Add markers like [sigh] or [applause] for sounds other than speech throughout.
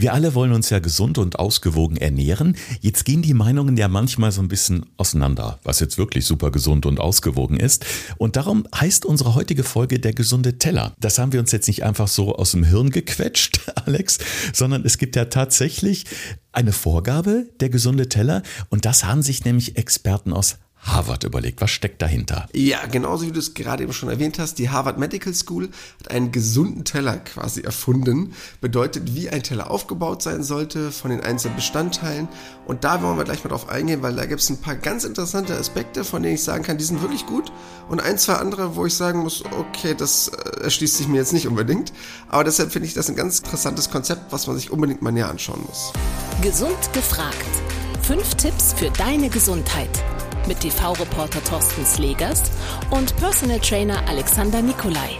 Wir alle wollen uns ja gesund und ausgewogen ernähren. Jetzt gehen die Meinungen ja manchmal so ein bisschen auseinander, was jetzt wirklich super gesund und ausgewogen ist. Und darum heißt unsere heutige Folge der gesunde Teller. Das haben wir uns jetzt nicht einfach so aus dem Hirn gequetscht, [laughs] Alex, sondern es gibt ja tatsächlich eine Vorgabe, der gesunde Teller. Und das haben sich nämlich Experten aus Harvard überlegt. Was steckt dahinter? Ja, genauso wie du es gerade eben schon erwähnt hast, die Harvard Medical School hat einen gesunden Teller quasi erfunden. Bedeutet, wie ein Teller aufgebaut sein sollte von den einzelnen Bestandteilen. Und da wollen wir gleich mal drauf eingehen, weil da gibt es ein paar ganz interessante Aspekte, von denen ich sagen kann, die sind wirklich gut. Und ein, zwei andere, wo ich sagen muss, okay, das äh, erschließt sich mir jetzt nicht unbedingt. Aber deshalb finde ich das ein ganz interessantes Konzept, was man sich unbedingt mal näher anschauen muss. Gesund gefragt. Fünf Tipps für deine Gesundheit mit TV-Reporter Thorsten Slegers und Personal Trainer Alexander Nikolai.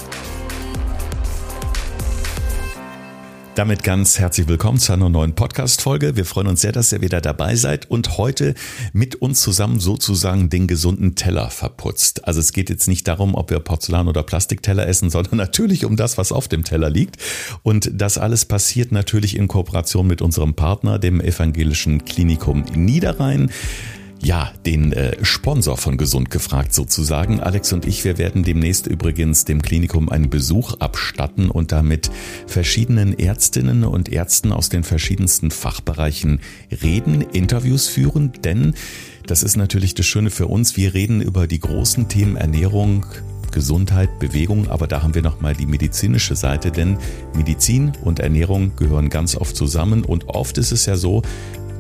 Damit ganz herzlich willkommen zu einer neuen Podcast-Folge. Wir freuen uns sehr, dass ihr wieder dabei seid und heute mit uns zusammen sozusagen den gesunden Teller verputzt. Also es geht jetzt nicht darum, ob wir Porzellan- oder Plastikteller essen, [laughs] sondern natürlich um das, was auf dem Teller liegt. Und das alles passiert natürlich in Kooperation mit unserem Partner, dem Evangelischen Klinikum Niederrhein ja, den äh, Sponsor von Gesund gefragt sozusagen. Alex und ich, wir werden demnächst übrigens dem Klinikum einen Besuch abstatten und damit verschiedenen Ärztinnen und Ärzten aus den verschiedensten Fachbereichen reden, Interviews führen, denn das ist natürlich das Schöne für uns. Wir reden über die großen Themen Ernährung, Gesundheit, Bewegung, aber da haben wir nochmal die medizinische Seite, denn Medizin und Ernährung gehören ganz oft zusammen und oft ist es ja so,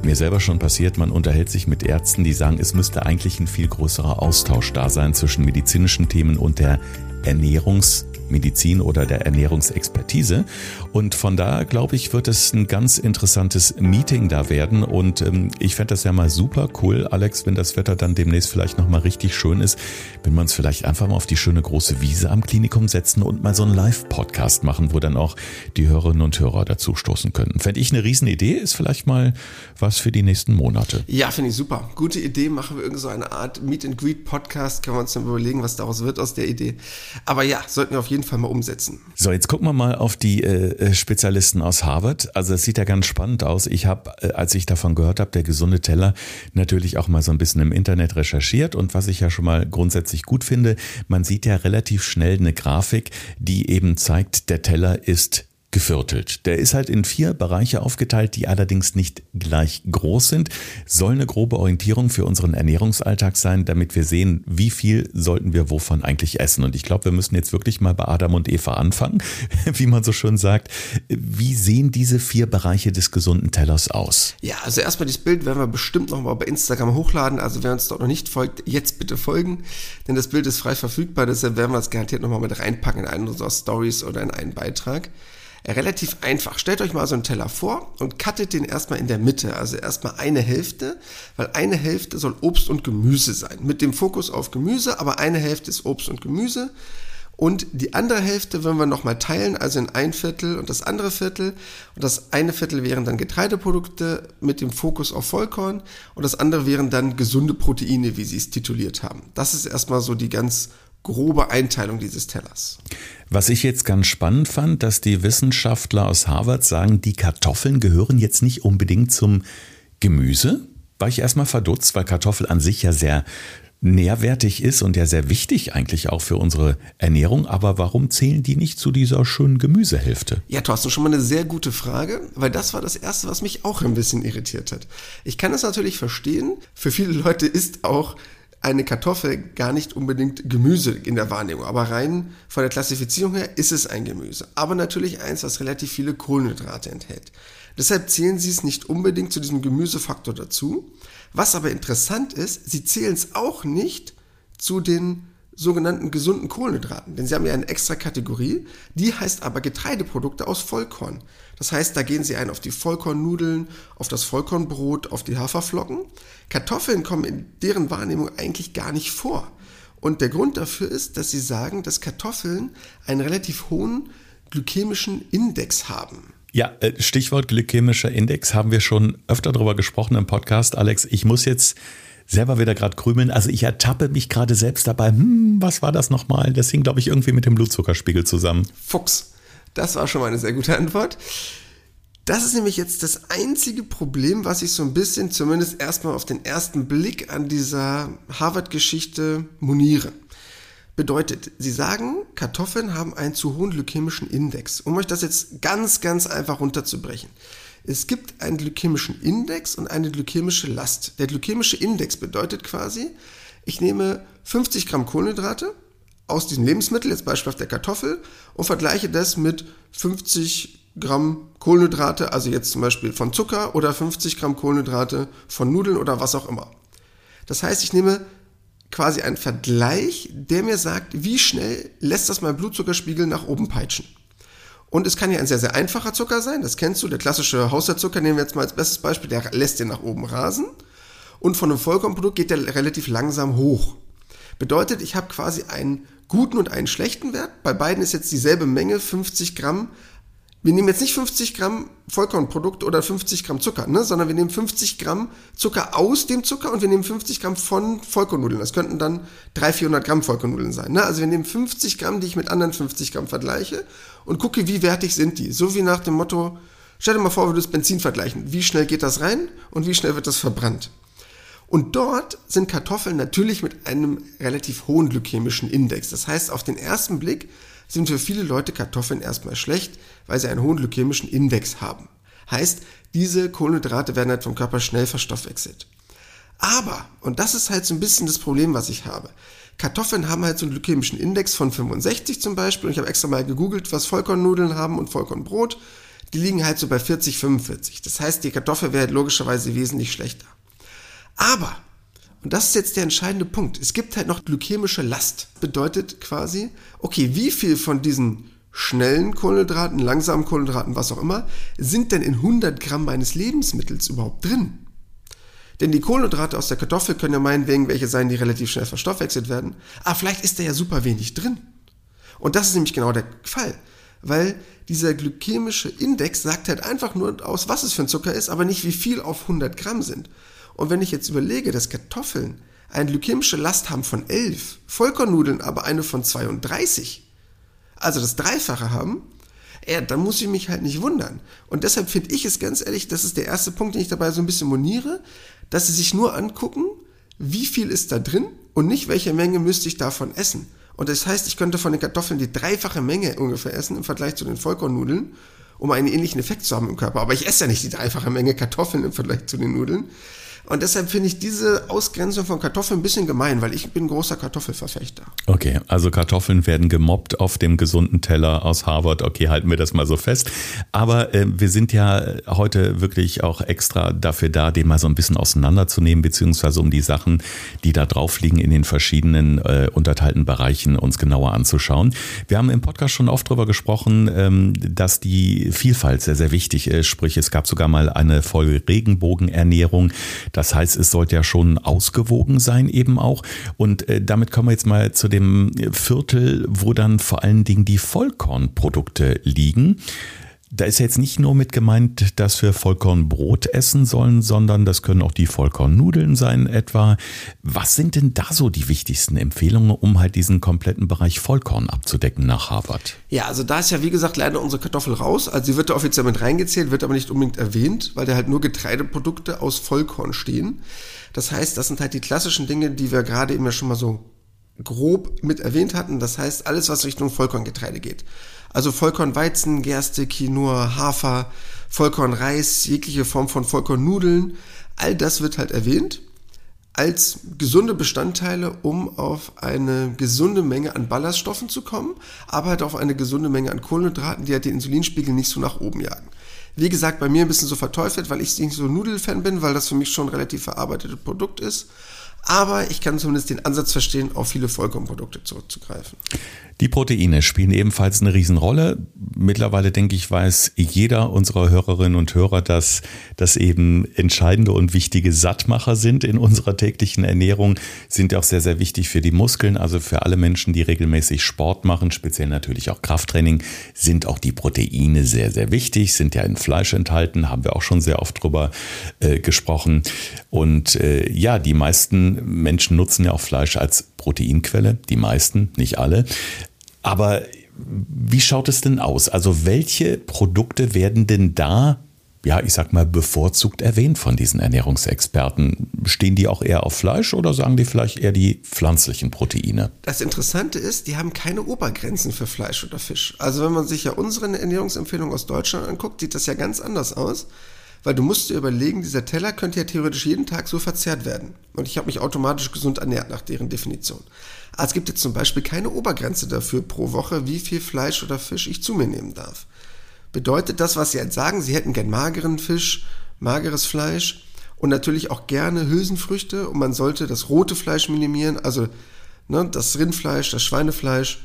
mir selber schon passiert, man unterhält sich mit Ärzten, die sagen, es müsste eigentlich ein viel größerer Austausch da sein zwischen medizinischen Themen und der Ernährungs- Medizin oder der Ernährungsexpertise. Und von da, glaube ich, wird es ein ganz interessantes Meeting da werden. Und ähm, ich fände das ja mal super cool, Alex, wenn das Wetter dann demnächst vielleicht nochmal richtig schön ist, wenn wir uns vielleicht einfach mal auf die schöne große Wiese am Klinikum setzen und mal so einen Live-Podcast machen, wo dann auch die Hörerinnen und Hörer dazu stoßen könnten. Fände ich eine Riesenidee, ist vielleicht mal was für die nächsten Monate. Ja, finde ich super. Gute Idee, machen wir irgend so Art Meet-and-Greet-Podcast, können wir uns dann überlegen, was daraus wird aus der Idee. Aber ja, sollten wir auf jeden jeden Fall mal umsetzen. So, jetzt gucken wir mal auf die äh, äh, Spezialisten aus Harvard. Also es sieht ja ganz spannend aus. Ich habe, äh, als ich davon gehört habe, der gesunde Teller, natürlich auch mal so ein bisschen im Internet recherchiert. Und was ich ja schon mal grundsätzlich gut finde, man sieht ja relativ schnell eine Grafik, die eben zeigt, der Teller ist geviertelt. Der ist halt in vier Bereiche aufgeteilt, die allerdings nicht gleich groß sind. Soll eine grobe Orientierung für unseren Ernährungsalltag sein, damit wir sehen, wie viel sollten wir wovon eigentlich essen. Und ich glaube, wir müssen jetzt wirklich mal bei Adam und Eva anfangen, [laughs] wie man so schön sagt. Wie sehen diese vier Bereiche des gesunden Tellers aus? Ja, also erstmal das Bild werden wir bestimmt noch mal bei Instagram hochladen. Also wer uns dort noch nicht folgt, jetzt bitte folgen, denn das Bild ist frei verfügbar. Deshalb werden wir es garantiert noch mal mit reinpacken in einen unserer Stories oder in einen Beitrag relativ einfach. Stellt euch mal so einen Teller vor und cuttet den erstmal in der Mitte, also erstmal eine Hälfte, weil eine Hälfte soll Obst und Gemüse sein, mit dem Fokus auf Gemüse, aber eine Hälfte ist Obst und Gemüse. Und die andere Hälfte wollen wir nochmal teilen, also in ein Viertel und das andere Viertel. Und das eine Viertel wären dann Getreideprodukte mit dem Fokus auf Vollkorn und das andere wären dann gesunde Proteine, wie sie es tituliert haben. Das ist erstmal so die ganz grobe Einteilung dieses Tellers. Was ich jetzt ganz spannend fand, dass die Wissenschaftler aus Harvard sagen, die Kartoffeln gehören jetzt nicht unbedingt zum Gemüse. War ich erstmal verdutzt, weil Kartoffel an sich ja sehr nährwertig ist und ja sehr wichtig eigentlich auch für unsere Ernährung. Aber warum zählen die nicht zu dieser schönen Gemüsehälfte? Ja, Thorsten, schon mal eine sehr gute Frage, weil das war das Erste, was mich auch ein bisschen irritiert hat. Ich kann es natürlich verstehen. Für viele Leute ist auch eine Kartoffel gar nicht unbedingt Gemüse in der Wahrnehmung, aber rein von der Klassifizierung her ist es ein Gemüse. Aber natürlich eins, was relativ viele Kohlenhydrate enthält. Deshalb zählen sie es nicht unbedingt zu diesem Gemüsefaktor dazu. Was aber interessant ist, sie zählen es auch nicht zu den sogenannten gesunden Kohlenhydraten, denn sie haben ja eine extra Kategorie, die heißt aber Getreideprodukte aus Vollkorn. Das heißt, da gehen sie ein auf die Vollkornnudeln, auf das Vollkornbrot, auf die Haferflocken. Kartoffeln kommen in deren Wahrnehmung eigentlich gar nicht vor. Und der Grund dafür ist, dass sie sagen, dass Kartoffeln einen relativ hohen glykämischen Index haben. Ja, äh, Stichwort glykämischer Index haben wir schon öfter darüber gesprochen im Podcast. Alex, ich muss jetzt selber wieder gerade krümeln. Also ich ertappe mich gerade selbst dabei. Hm, was war das nochmal? Das hing, glaube ich, irgendwie mit dem Blutzuckerspiegel zusammen. Fuchs. Das war schon mal eine sehr gute Antwort. Das ist nämlich jetzt das einzige Problem, was ich so ein bisschen, zumindest erstmal auf den ersten Blick an dieser Harvard-Geschichte moniere. Bedeutet, Sie sagen, Kartoffeln haben einen zu hohen glykämischen Index. Um euch das jetzt ganz, ganz einfach runterzubrechen. Es gibt einen glykämischen Index und eine glykämische Last. Der glykämische Index bedeutet quasi, ich nehme 50 Gramm Kohlenhydrate aus diesem Lebensmittel, jetzt beispielsweise der Kartoffel, und vergleiche das mit 50 Gramm Kohlenhydrate, also jetzt zum Beispiel von Zucker oder 50 Gramm Kohlenhydrate von Nudeln oder was auch immer. Das heißt, ich nehme quasi einen Vergleich, der mir sagt, wie schnell lässt das mein Blutzuckerspiegel nach oben peitschen. Und es kann ja ein sehr, sehr einfacher Zucker sein, das kennst du, der klassische Haushaltszucker nehmen wir jetzt mal als bestes Beispiel, der lässt den nach oben rasen. Und von einem Vollkornprodukt geht der relativ langsam hoch. Bedeutet, ich habe quasi einen guten und einen schlechten Wert. Bei beiden ist jetzt dieselbe Menge, 50 Gramm, wir nehmen jetzt nicht 50 Gramm Vollkornprodukt oder 50 Gramm Zucker, ne, sondern wir nehmen 50 Gramm Zucker aus dem Zucker und wir nehmen 50 Gramm von Vollkornnudeln. Das könnten dann 300, 400 Gramm Vollkornnudeln sein. Ne? Also wir nehmen 50 Gramm, die ich mit anderen 50 Gramm vergleiche und gucke, wie wertig sind die. So wie nach dem Motto, stell dir mal vor, wir würdest Benzin vergleichen. Wie schnell geht das rein und wie schnell wird das verbrannt? Und dort sind Kartoffeln natürlich mit einem relativ hohen glykämischen Index. Das heißt, auf den ersten Blick sind für viele Leute Kartoffeln erstmal schlecht, weil sie einen hohen glykämischen Index haben. Heißt, diese Kohlenhydrate werden halt vom Körper schnell verstoffwechselt. Aber, und das ist halt so ein bisschen das Problem, was ich habe, Kartoffeln haben halt so einen glykämischen Index von 65 zum Beispiel. Und ich habe extra mal gegoogelt, was Vollkornnudeln haben und Vollkornbrot. Die liegen halt so bei 40, 45. Das heißt, die Kartoffel wäre halt logischerweise wesentlich schlechter. Aber und das ist jetzt der entscheidende Punkt. Es gibt halt noch glykämische Last. Bedeutet quasi, okay, wie viel von diesen schnellen Kohlenhydraten, langsamen Kohlenhydraten, was auch immer, sind denn in 100 Gramm meines Lebensmittels überhaupt drin? Denn die Kohlenhydrate aus der Kartoffel können ja meinetwegen welche sein, die relativ schnell verstoffwechselt werden. Aber vielleicht ist da ja super wenig drin. Und das ist nämlich genau der Fall. Weil dieser glykämische Index sagt halt einfach nur aus, was es für ein Zucker ist, aber nicht wie viel auf 100 Gramm sind. Und wenn ich jetzt überlege, dass Kartoffeln eine glykämische Last haben von 11, Vollkornnudeln aber eine von 32, also das Dreifache haben, ja, dann muss ich mich halt nicht wundern. Und deshalb finde ich es ganz ehrlich, das ist der erste Punkt, den ich dabei so ein bisschen moniere, dass sie sich nur angucken, wie viel ist da drin und nicht, welche Menge müsste ich davon essen. Und das heißt, ich könnte von den Kartoffeln die dreifache Menge ungefähr essen im Vergleich zu den Vollkornnudeln, um einen ähnlichen Effekt zu haben im Körper. Aber ich esse ja nicht die dreifache Menge Kartoffeln im Vergleich zu den Nudeln. Und deshalb finde ich diese Ausgrenzung von Kartoffeln ein bisschen gemein, weil ich bin großer Kartoffelverfechter. Okay, also Kartoffeln werden gemobbt auf dem gesunden Teller aus Harvard. Okay, halten wir das mal so fest. Aber äh, wir sind ja heute wirklich auch extra dafür da, den mal so ein bisschen auseinanderzunehmen, beziehungsweise um die Sachen, die da drauf liegen, in den verschiedenen äh, unterteilten Bereichen uns genauer anzuschauen. Wir haben im Podcast schon oft darüber gesprochen, ähm, dass die Vielfalt sehr, sehr wichtig ist. Sprich, es gab sogar mal eine Folge Regenbogenernährung. Das heißt, es sollte ja schon ausgewogen sein eben auch. Und äh, damit kommen wir jetzt mal zu dem Viertel, wo dann vor allen Dingen die Vollkornprodukte liegen. Da ist jetzt nicht nur mit gemeint, dass wir Vollkornbrot essen sollen, sondern das können auch die Vollkornnudeln sein etwa. Was sind denn da so die wichtigsten Empfehlungen, um halt diesen kompletten Bereich Vollkorn abzudecken nach Harvard? Ja, also da ist ja wie gesagt leider unsere Kartoffel raus. Also sie wird da offiziell mit reingezählt, wird aber nicht unbedingt erwähnt, weil da halt nur Getreideprodukte aus Vollkorn stehen. Das heißt, das sind halt die klassischen Dinge, die wir gerade eben ja schon mal so grob mit erwähnt hatten. Das heißt, alles, was Richtung Vollkorngetreide geht. Also Vollkornweizen, Gerste, Quinoa, Hafer, Vollkornreis, jegliche Form von Vollkornnudeln. All das wird halt erwähnt als gesunde Bestandteile, um auf eine gesunde Menge an Ballaststoffen zu kommen, aber halt auf eine gesunde Menge an Kohlenhydraten, die halt den Insulinspiegel nicht so nach oben jagen. Wie gesagt, bei mir ein bisschen so verteufelt, weil ich nicht so Nudelfan bin, weil das für mich schon ein relativ verarbeitetes Produkt ist. Aber ich kann zumindest den Ansatz verstehen, auf viele Vollkornprodukte zurückzugreifen. Die Proteine spielen ebenfalls eine Riesenrolle. Mittlerweile denke ich, weiß jeder unserer Hörerinnen und Hörer, dass das eben entscheidende und wichtige Sattmacher sind in unserer täglichen Ernährung, sind auch sehr, sehr wichtig für die Muskeln. Also für alle Menschen, die regelmäßig Sport machen, speziell natürlich auch Krafttraining, sind auch die Proteine sehr, sehr wichtig, sind ja in Fleisch enthalten, haben wir auch schon sehr oft drüber äh, gesprochen. Und äh, ja, die meisten Menschen nutzen ja auch Fleisch als Proteinquelle, die meisten, nicht alle. Aber wie schaut es denn aus? Also welche Produkte werden denn da ja, ich sag mal, bevorzugt erwähnt von diesen Ernährungsexperten. Stehen die auch eher auf Fleisch oder sagen die vielleicht eher die pflanzlichen Proteine? Das Interessante ist, die haben keine Obergrenzen für Fleisch oder Fisch. Also wenn man sich ja unsere Ernährungsempfehlungen aus Deutschland anguckt, sieht das ja ganz anders aus. Weil du musst dir überlegen, dieser Teller könnte ja theoretisch jeden Tag so verzehrt werden. Und ich habe mich automatisch gesund ernährt nach deren Definition. Aber es gibt jetzt zum Beispiel keine Obergrenze dafür pro Woche, wie viel Fleisch oder Fisch ich zu mir nehmen darf bedeutet das, was Sie jetzt sagen, Sie hätten gern mageren Fisch, mageres Fleisch und natürlich auch gerne Hülsenfrüchte und man sollte das rote Fleisch minimieren, also ne, das Rindfleisch, das Schweinefleisch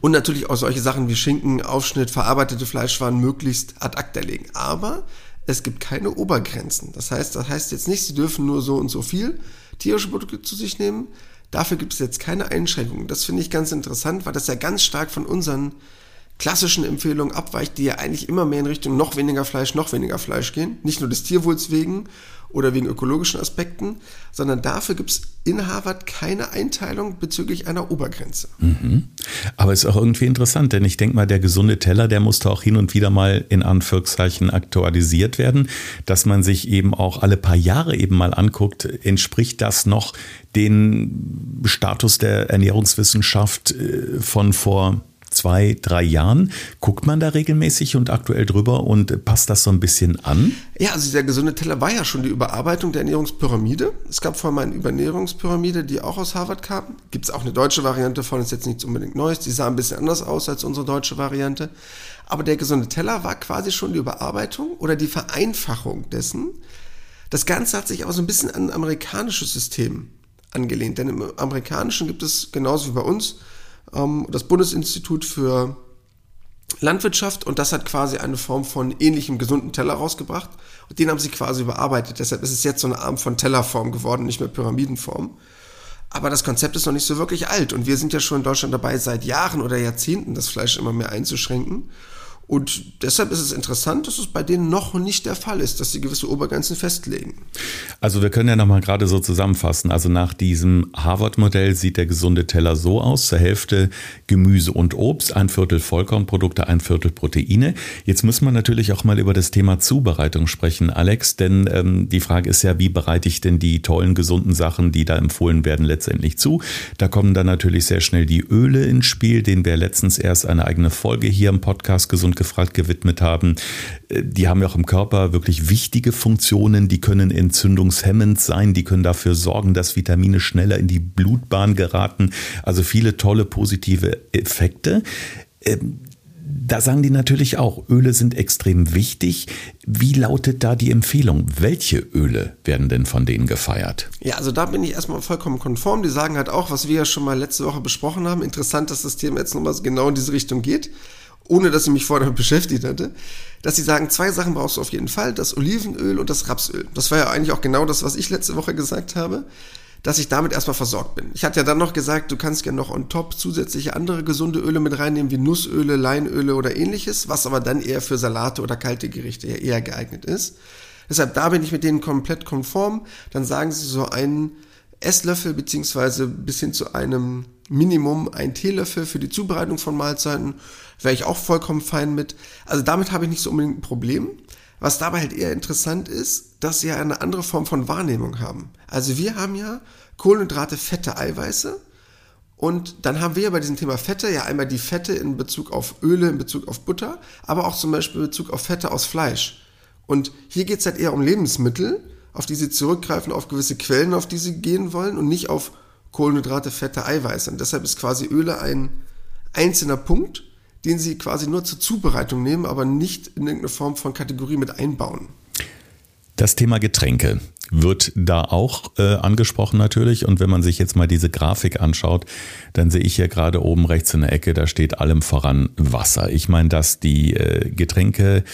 und natürlich auch solche Sachen wie Schinken, Aufschnitt, verarbeitete Fleischwaren möglichst ad acta legen. Aber es gibt keine Obergrenzen. Das heißt, das heißt jetzt nicht, Sie dürfen nur so und so viel tierische Produkte zu sich nehmen. Dafür gibt es jetzt keine Einschränkungen. Das finde ich ganz interessant, weil das ja ganz stark von unseren klassischen Empfehlungen abweicht, die ja eigentlich immer mehr in Richtung noch weniger Fleisch, noch weniger Fleisch gehen. Nicht nur des Tierwohls wegen oder wegen ökologischen Aspekten, sondern dafür gibt es in Harvard keine Einteilung bezüglich einer Obergrenze. Mhm. Aber ist auch irgendwie interessant, denn ich denke mal, der gesunde Teller, der musste auch hin und wieder mal in Anführungszeichen aktualisiert werden, dass man sich eben auch alle paar Jahre eben mal anguckt, entspricht das noch den Status der Ernährungswissenschaft äh, von vor zwei, drei Jahren. Guckt man da regelmäßig und aktuell drüber und passt das so ein bisschen an? Ja, also der gesunde Teller war ja schon die Überarbeitung der Ernährungspyramide. Es gab vorher mal eine Überernährungspyramide, die auch aus Harvard kam. Gibt es auch eine deutsche Variante von, ist jetzt nichts unbedingt Neues. Die sah ein bisschen anders aus als unsere deutsche Variante. Aber der gesunde Teller war quasi schon die Überarbeitung oder die Vereinfachung dessen. Das Ganze hat sich aber so ein bisschen an ein amerikanisches System angelehnt. Denn im amerikanischen gibt es genauso wie bei uns ähm, das Bundesinstitut für Landwirtschaft und das hat quasi eine Form von ähnlichem gesunden Teller rausgebracht. Und den haben sie quasi überarbeitet. Deshalb ist es jetzt so eine Art von Tellerform geworden, nicht mehr Pyramidenform. Aber das Konzept ist noch nicht so wirklich alt und wir sind ja schon in Deutschland dabei, seit Jahren oder Jahrzehnten das Fleisch immer mehr einzuschränken. Und deshalb ist es interessant, dass es bei denen noch nicht der Fall ist, dass sie gewisse Obergrenzen festlegen. Also wir können ja nochmal gerade so zusammenfassen. Also nach diesem Harvard-Modell sieht der gesunde Teller so aus. Zur Hälfte Gemüse und Obst, ein Viertel Vollkornprodukte, ein Viertel Proteine. Jetzt muss man natürlich auch mal über das Thema Zubereitung sprechen, Alex. Denn ähm, die Frage ist ja, wie bereite ich denn die tollen, gesunden Sachen, die da empfohlen werden, letztendlich zu? Da kommen dann natürlich sehr schnell die Öle ins Spiel, denen wir letztens erst eine eigene Folge hier im Podcast gesund gefragt gewidmet haben. Äh, die haben ja auch im Körper wirklich wichtige Funktionen. Die können entzündungshemmend sein. Die können dafür sorgen, dass Vitamine schneller in die Blutbahn geraten. Also viele tolle positive Effekte. Ähm, da sagen die natürlich auch, Öle sind extrem wichtig. Wie lautet da die Empfehlung? Welche Öle werden denn von denen gefeiert? Ja, also da bin ich erstmal vollkommen konform. Die sagen halt auch, was wir ja schon mal letzte Woche besprochen haben. Interessant, dass das Thema jetzt nochmal genau in diese Richtung geht ohne dass ich mich vorher damit beschäftigt hatte, dass sie sagen, zwei Sachen brauchst du auf jeden Fall, das Olivenöl und das Rapsöl. Das war ja eigentlich auch genau das, was ich letzte Woche gesagt habe, dass ich damit erstmal versorgt bin. Ich hatte ja dann noch gesagt, du kannst gerne noch on top zusätzliche andere gesunde Öle mit reinnehmen, wie Nussöle, Leinöle oder ähnliches, was aber dann eher für Salate oder kalte Gerichte eher geeignet ist. Deshalb, da bin ich mit denen komplett konform. Dann sagen sie so einen Esslöffel beziehungsweise bis hin zu einem Minimum ein Teelöffel für die Zubereitung von Mahlzeiten wäre ich auch vollkommen fein mit. Also damit habe ich nicht so unbedingt ein Problem. Was dabei halt eher interessant ist, dass sie ja eine andere Form von Wahrnehmung haben. Also wir haben ja Kohlenhydrate, Fette, Eiweiße. Und dann haben wir ja bei diesem Thema Fette ja einmal die Fette in Bezug auf Öle, in Bezug auf Butter, aber auch zum Beispiel in Bezug auf Fette aus Fleisch. Und hier geht es halt eher um Lebensmittel, auf die sie zurückgreifen, auf gewisse Quellen, auf die sie gehen wollen und nicht auf Kohlenhydrate, Fette, Eiweiße. Und deshalb ist quasi Öle ein einzelner Punkt, den sie quasi nur zur Zubereitung nehmen, aber nicht in irgendeine Form von Kategorie mit einbauen. Das Thema Getränke wird da auch äh, angesprochen natürlich. Und wenn man sich jetzt mal diese Grafik anschaut, dann sehe ich hier gerade oben rechts in der Ecke, da steht allem voran Wasser. Ich meine, dass die äh, Getränke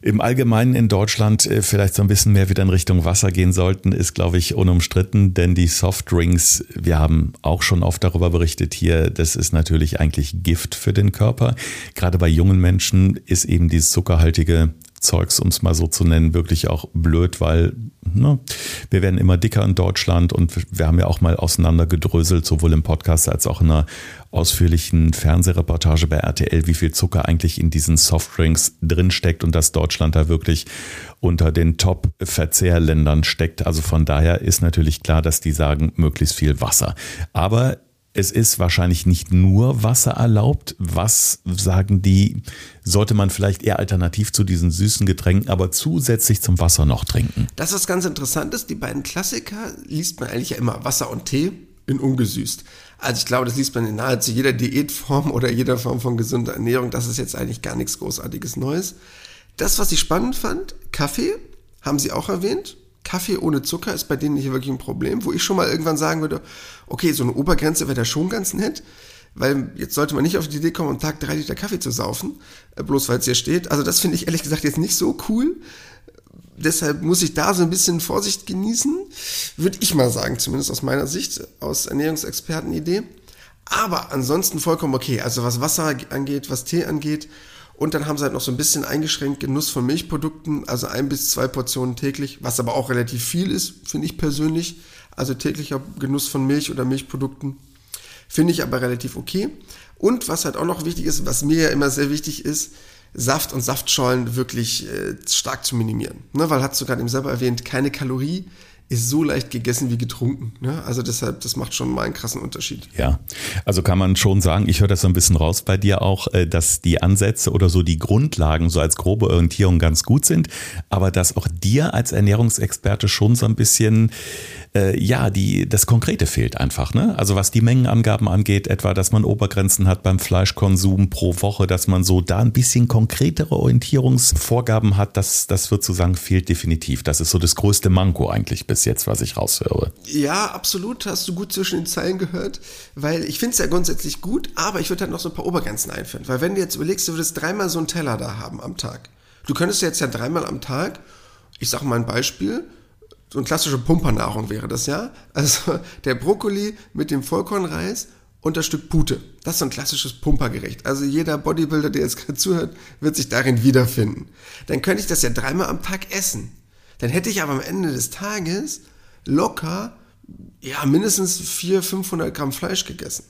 im Allgemeinen in Deutschland äh, vielleicht so ein bisschen mehr wieder in Richtung Wasser gehen sollten, ist, glaube ich, unumstritten, denn die Softdrinks, wir haben auch schon oft darüber berichtet hier, das ist natürlich eigentlich Gift für den Körper. Gerade bei jungen Menschen ist eben dieses zuckerhaltige Zeugs, um es mal so zu nennen, wirklich auch blöd, weil ne, wir werden immer dicker in Deutschland und wir haben ja auch mal auseinandergedröselt, sowohl im Podcast als auch in einer ausführlichen Fernsehreportage bei RTL, wie viel Zucker eigentlich in diesen Softdrinks drinsteckt und dass Deutschland da wirklich unter den Top-Verzehrländern steckt. Also von daher ist natürlich klar, dass die sagen, möglichst viel Wasser. Aber es ist wahrscheinlich nicht nur Wasser erlaubt. Was sagen die, sollte man vielleicht eher alternativ zu diesen süßen Getränken, aber zusätzlich zum Wasser noch trinken? Das ist ganz interessant ist. Die beiden Klassiker liest man eigentlich ja immer Wasser und Tee in ungesüßt. Also ich glaube, das liest man in nahezu jeder Diätform [laughs] oder jeder Form von gesunder Ernährung. Das ist jetzt eigentlich gar nichts Großartiges Neues. Das, was ich spannend fand, Kaffee, haben Sie auch erwähnt. Kaffee ohne Zucker ist bei denen nicht wirklich ein Problem, wo ich schon mal irgendwann sagen würde, okay, so eine Obergrenze wäre da schon ganz nett, weil jetzt sollte man nicht auf die Idee kommen, am Tag drei Liter Kaffee zu saufen, äh, bloß weil es hier steht. Also das finde ich ehrlich gesagt jetzt nicht so cool. Deshalb muss ich da so ein bisschen Vorsicht genießen, würde ich mal sagen, zumindest aus meiner Sicht, aus Ernährungsexpertenidee. Aber ansonsten vollkommen okay. Also was Wasser angeht, was Tee angeht und dann haben sie halt noch so ein bisschen eingeschränkt Genuss von Milchprodukten, also ein bis zwei Portionen täglich, was aber auch relativ viel ist, finde ich persönlich. Also täglicher Genuss von Milch oder Milchprodukten. Finde ich aber relativ okay. Und was halt auch noch wichtig ist, was mir ja immer sehr wichtig ist, Saft und Saftschollen wirklich äh, stark zu minimieren. Ne, weil hat du gerade eben selber erwähnt, keine Kalorie ist so leicht gegessen wie getrunken. Ne? Also deshalb, das macht schon mal einen krassen Unterschied. Ja, also kann man schon sagen, ich höre das so ein bisschen raus bei dir auch, äh, dass die Ansätze oder so die Grundlagen so als grobe Orientierung ganz gut sind, aber dass auch dir als Ernährungsexperte schon so ein bisschen äh, ja, die, das Konkrete fehlt einfach. Ne? Also was die Mengenangaben angeht, etwa, dass man Obergrenzen hat beim Fleischkonsum pro Woche, dass man so da ein bisschen konkretere Orientierungsvorgaben hat, das, das wird zu sagen, fehlt definitiv. Das ist so das größte Manko eigentlich bis jetzt, was ich raushöre. Ja, absolut. Hast du gut zwischen den Zeilen gehört, weil ich finde es ja grundsätzlich gut, aber ich würde halt noch so ein paar Obergrenzen einführen. Weil wenn du jetzt überlegst, du würdest dreimal so einen Teller da haben am Tag. Du könntest jetzt ja dreimal am Tag, ich sag mal ein Beispiel, so eine klassische Pumpernahrung wäre das ja. Also der Brokkoli mit dem Vollkornreis und das Stück Pute. Das ist so ein klassisches Pumpergericht. Also jeder Bodybuilder, der jetzt gerade zuhört, wird sich darin wiederfinden. Dann könnte ich das ja dreimal am Tag essen. Dann hätte ich aber am Ende des Tages locker, ja, mindestens 400, 500 Gramm Fleisch gegessen.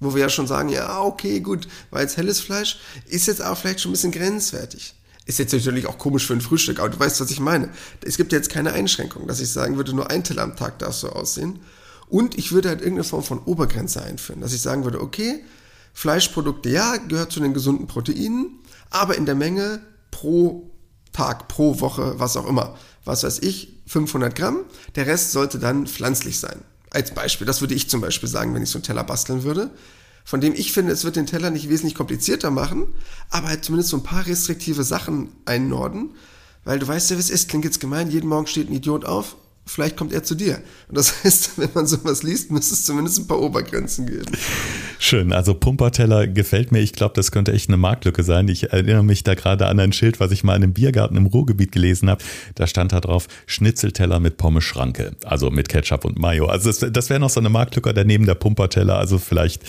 Wo wir ja schon sagen, ja, okay, gut, weil jetzt helles Fleisch ist jetzt auch vielleicht schon ein bisschen grenzwertig. Ist jetzt natürlich auch komisch für ein Frühstück, aber du weißt, was ich meine. Es gibt jetzt keine Einschränkung, dass ich sagen würde, nur ein Teller am Tag darf so aussehen. Und ich würde halt irgendeine Form von Obergrenze einführen, dass ich sagen würde, okay, Fleischprodukte, ja, gehört zu den gesunden Proteinen, aber in der Menge pro Tag, pro Woche, was auch immer. Was weiß ich, 500 Gramm. Der Rest sollte dann pflanzlich sein. Als Beispiel, das würde ich zum Beispiel sagen, wenn ich so einen Teller basteln würde von dem ich finde, es wird den Teller nicht wesentlich komplizierter machen, aber halt zumindest so ein paar restriktive Sachen einnorden, weil du weißt ja, wie es ist, klingt jetzt gemein, jeden Morgen steht ein Idiot auf, vielleicht kommt er zu dir. Und das [laughs] heißt, wenn man sowas liest, müsste es zumindest ein paar Obergrenzen geben. Schön, also Pumperteller gefällt mir. Ich glaube, das könnte echt eine Marktlücke sein. Ich erinnere mich da gerade an ein Schild, was ich mal in einem Biergarten im Ruhrgebiet gelesen habe. Da stand da drauf Schnitzelteller mit Pommes-Schranke, also mit Ketchup und Mayo. Also das, das wäre noch so eine Marktlücke daneben der Pumperteller. Also vielleicht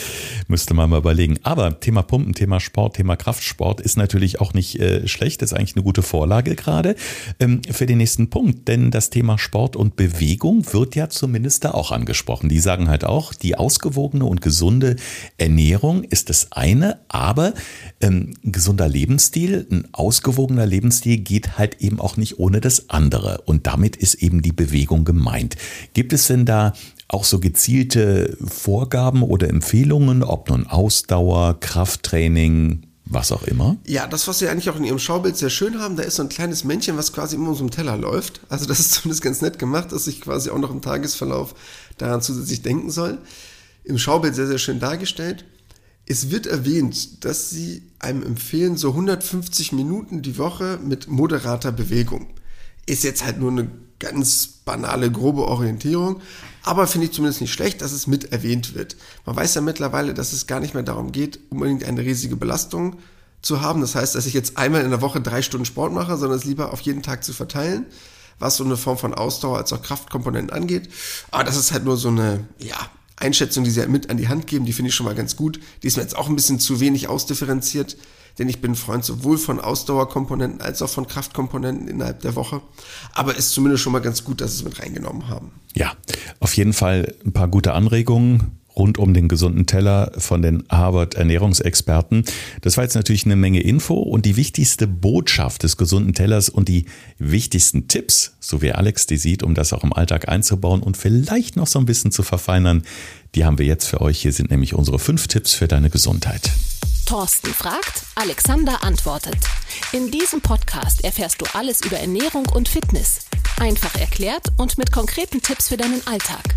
müsste man mal überlegen. Aber Thema Pumpen, Thema Sport, Thema Kraftsport ist natürlich auch nicht äh, schlecht. Ist eigentlich eine gute Vorlage gerade ähm, für den nächsten Punkt. Denn das Thema Sport und Bewegung wird ja zumindest da auch angesprochen. Die sagen halt auch, die ausgewogene und gesunde Ernährung ist das eine, aber ähm, gesunder Lebensstil, ein ausgewogener Lebensstil geht halt eben auch nicht ohne das andere. Und damit ist eben die Bewegung gemeint. Gibt es denn da auch so gezielte Vorgaben oder Empfehlungen, ob nun Ausdauer, Krafttraining, was auch immer? Ja, das, was Sie eigentlich auch in Ihrem Schaubild sehr schön haben, da ist so ein kleines Männchen, was quasi immer um so einem Teller läuft. Also das ist [laughs] zumindest ganz nett gemacht, dass ich quasi auch noch im Tagesverlauf daran zusätzlich denken soll. Im Schaubild sehr, sehr schön dargestellt. Es wird erwähnt, dass Sie einem empfehlen, so 150 Minuten die Woche mit moderater Bewegung. Ist jetzt halt nur eine ganz banale, grobe Orientierung, aber finde ich zumindest nicht schlecht, dass es mit erwähnt wird. Man weiß ja mittlerweile, dass es gar nicht mehr darum geht, unbedingt eine riesige Belastung zu haben. Das heißt, dass ich jetzt einmal in der Woche drei Stunden Sport mache, sondern es lieber auf jeden Tag zu verteilen, was so eine Form von Ausdauer als auch Kraftkomponenten angeht. Aber das ist halt nur so eine, ja, Einschätzung, die sie halt mit an die Hand geben, die finde ich schon mal ganz gut. Die ist mir jetzt auch ein bisschen zu wenig ausdifferenziert. denn ich bin Freund sowohl von Ausdauerkomponenten als auch von Kraftkomponenten innerhalb der Woche. Aber ist zumindest schon mal ganz gut, dass sie es mit reingenommen haben. Ja, auf jeden Fall ein paar gute Anregungen rund um den gesunden Teller von den Harvard Ernährungsexperten. Das war jetzt natürlich eine Menge Info und die wichtigste Botschaft des gesunden Tellers und die wichtigsten Tipps, so wie Alex die sieht, um das auch im Alltag einzubauen und vielleicht noch so ein bisschen zu verfeinern, die haben wir jetzt für euch. Hier sind nämlich unsere fünf Tipps für deine Gesundheit. Thorsten fragt, Alexander antwortet. In diesem Podcast erfährst du alles über Ernährung und Fitness. Einfach erklärt und mit konkreten Tipps für deinen Alltag.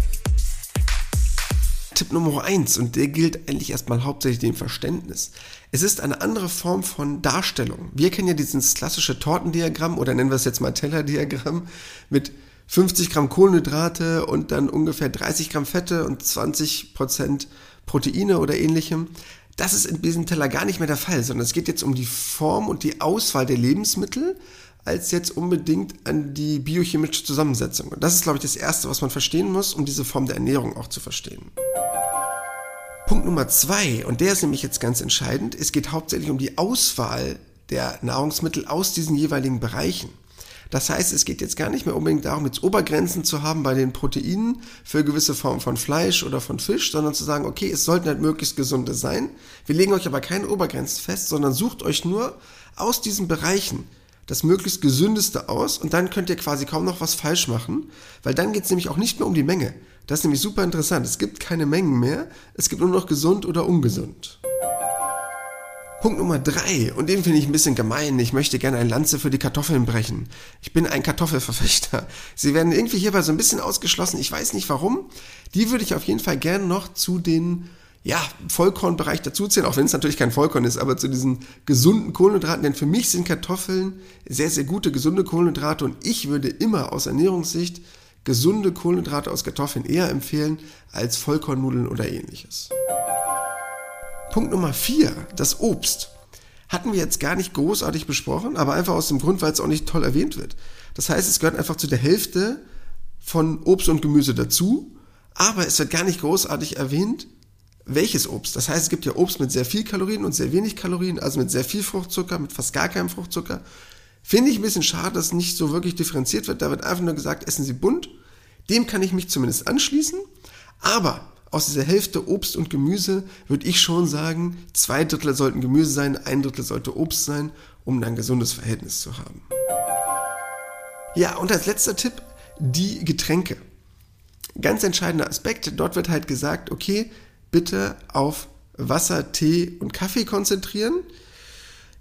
Tipp Nummer eins und der gilt eigentlich erstmal hauptsächlich dem Verständnis. Es ist eine andere Form von Darstellung. Wir kennen ja dieses klassische Tortendiagramm oder nennen wir es jetzt mal Tellerdiagramm mit 50 Gramm Kohlenhydrate und dann ungefähr 30 Gramm Fette und 20 Prozent Proteine oder ähnlichem. Das ist in diesem Teller gar nicht mehr der Fall, sondern es geht jetzt um die Form und die Auswahl der Lebensmittel, als jetzt unbedingt an die biochemische Zusammensetzung. Und das ist, glaube ich, das Erste, was man verstehen muss, um diese Form der Ernährung auch zu verstehen. Punkt Nummer zwei, und der ist nämlich jetzt ganz entscheidend, es geht hauptsächlich um die Auswahl der Nahrungsmittel aus diesen jeweiligen Bereichen. Das heißt, es geht jetzt gar nicht mehr unbedingt darum, jetzt Obergrenzen zu haben bei den Proteinen für gewisse Formen von Fleisch oder von Fisch, sondern zu sagen, okay, es sollten halt möglichst gesunde sein. Wir legen euch aber keine Obergrenzen fest, sondern sucht euch nur aus diesen Bereichen das möglichst gesündeste aus und dann könnt ihr quasi kaum noch was falsch machen, weil dann geht es nämlich auch nicht mehr um die Menge. Das ist nämlich super interessant. Es gibt keine Mengen mehr, es gibt nur noch gesund oder ungesund. Punkt Nummer drei, und den finde ich ein bisschen gemein. Ich möchte gerne ein Lanze für die Kartoffeln brechen. Ich bin ein Kartoffelverfechter. [laughs] Sie werden irgendwie hierbei so ein bisschen ausgeschlossen. Ich weiß nicht warum. Die würde ich auf jeden Fall gerne noch zu den ja, Vollkornbereich dazuzählen, auch wenn es natürlich kein Vollkorn ist, aber zu diesen gesunden Kohlenhydraten, denn für mich sind Kartoffeln sehr, sehr gute, gesunde Kohlenhydrate und ich würde immer aus Ernährungssicht gesunde Kohlenhydrate aus Kartoffeln eher empfehlen als Vollkornnudeln oder ähnliches. Punkt Nummer vier, das Obst. Hatten wir jetzt gar nicht großartig besprochen, aber einfach aus dem Grund, weil es auch nicht toll erwähnt wird. Das heißt, es gehört einfach zu der Hälfte von Obst und Gemüse dazu, aber es wird gar nicht großartig erwähnt, welches Obst. Das heißt, es gibt ja Obst mit sehr viel Kalorien und sehr wenig Kalorien, also mit sehr viel Fruchtzucker, mit fast gar keinem Fruchtzucker. Finde ich ein bisschen schade, dass nicht so wirklich differenziert wird. Da wird einfach nur gesagt, essen Sie bunt. Dem kann ich mich zumindest anschließen. Aber aus dieser Hälfte Obst und Gemüse würde ich schon sagen, zwei Drittel sollten Gemüse sein, ein Drittel sollte Obst sein, um dann ein gesundes Verhältnis zu haben. Ja, und als letzter Tipp, die Getränke. Ganz entscheidender Aspekt, dort wird halt gesagt, okay, bitte auf Wasser, Tee und Kaffee konzentrieren.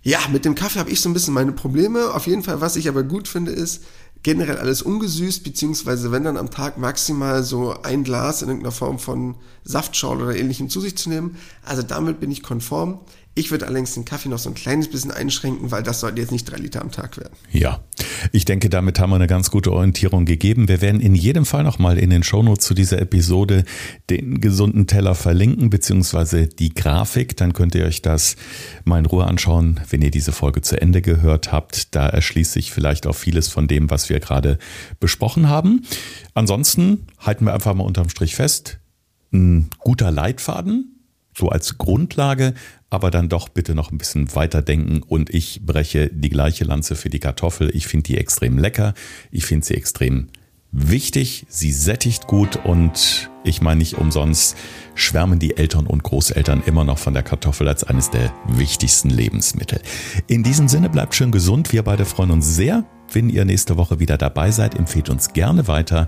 Ja, mit dem Kaffee habe ich so ein bisschen meine Probleme. Auf jeden Fall, was ich aber gut finde, ist generell alles ungesüßt, beziehungsweise wenn dann am Tag maximal so ein Glas in irgendeiner Form von Saftschorle oder ähnlichem zu sich zu nehmen. Also damit bin ich konform. Ich würde allerdings den Kaffee noch so ein kleines bisschen einschränken, weil das sollte jetzt nicht drei Liter am Tag werden. Ja, ich denke, damit haben wir eine ganz gute Orientierung gegeben. Wir werden in jedem Fall nochmal in den Shownotes zu dieser Episode den gesunden Teller verlinken, beziehungsweise die Grafik. Dann könnt ihr euch das mal in Ruhe anschauen, wenn ihr diese Folge zu Ende gehört habt. Da erschließt sich vielleicht auch vieles von dem, was wir gerade besprochen haben. Ansonsten halten wir einfach mal unterm Strich fest. Ein guter Leitfaden, so als Grundlage, aber dann doch bitte noch ein bisschen weiterdenken. Und ich breche die gleiche Lanze für die Kartoffel. Ich finde die extrem lecker, ich finde sie extrem wichtig, sie sättigt gut und ich meine nicht umsonst schwärmen die Eltern und Großeltern immer noch von der Kartoffel als eines der wichtigsten Lebensmittel. In diesem Sinne bleibt schön gesund, wir beide freuen uns sehr, wenn ihr nächste Woche wieder dabei seid, empfehlt uns gerne weiter